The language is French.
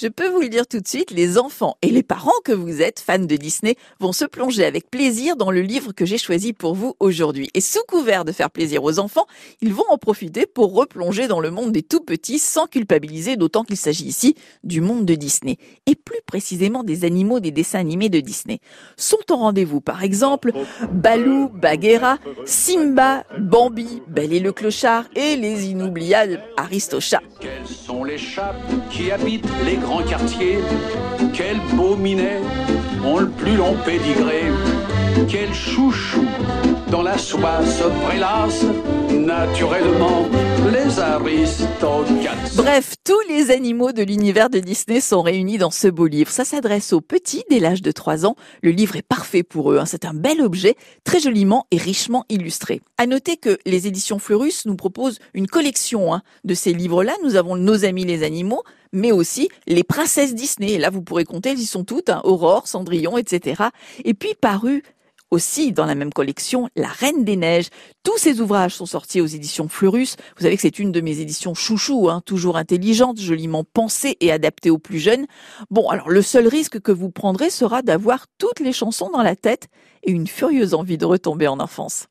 Je peux vous le dire tout de suite, les enfants et les parents que vous êtes, fans de Disney, vont se plonger avec plaisir dans le livre que j'ai choisi pour vous aujourd'hui. Et sous couvert de faire plaisir aux enfants, ils vont en profiter pour replonger dans le monde des tout petits sans culpabiliser, d'autant qu'il s'agit ici du monde de Disney. Et plus précisément des animaux des dessins animés de Disney. Sont en rendez-vous par exemple Balou, Bagheera, Simba, Bambi, Belle et le Clochard et les inoubliables Aristochats. Quels sont les qui habitent les grands quartiers Quels beaux minets ont le plus long pédigré Quel chouchou dans la soie se prélasse naturellement les aristocates. Bref, tous les animaux de l'univers de Disney sont réunis dans ce beau livre. Ça s'adresse aux petits dès l'âge de 3 ans. Le livre est parfait pour eux. Hein. C'est un bel objet, très joliment et richement illustré. À noter que les éditions Fleurus nous proposent une collection hein, de ces livres-là. Nous avons Nos amis les animaux, mais aussi les princesses Disney. Et là, vous pourrez compter, elles y sont toutes, hein, Aurore, Cendrillon, etc. Et puis paru aussi dans la même collection La Reine des Neiges. Tous ces ouvrages sont sortis aux éditions Fleurus. Vous savez que c'est une de mes éditions chouchou, hein, toujours intelligente, joliment pensée et adaptée aux plus jeunes. Bon, alors le seul risque que vous prendrez sera d'avoir toutes les chansons dans la tête et une furieuse envie de retomber en enfance.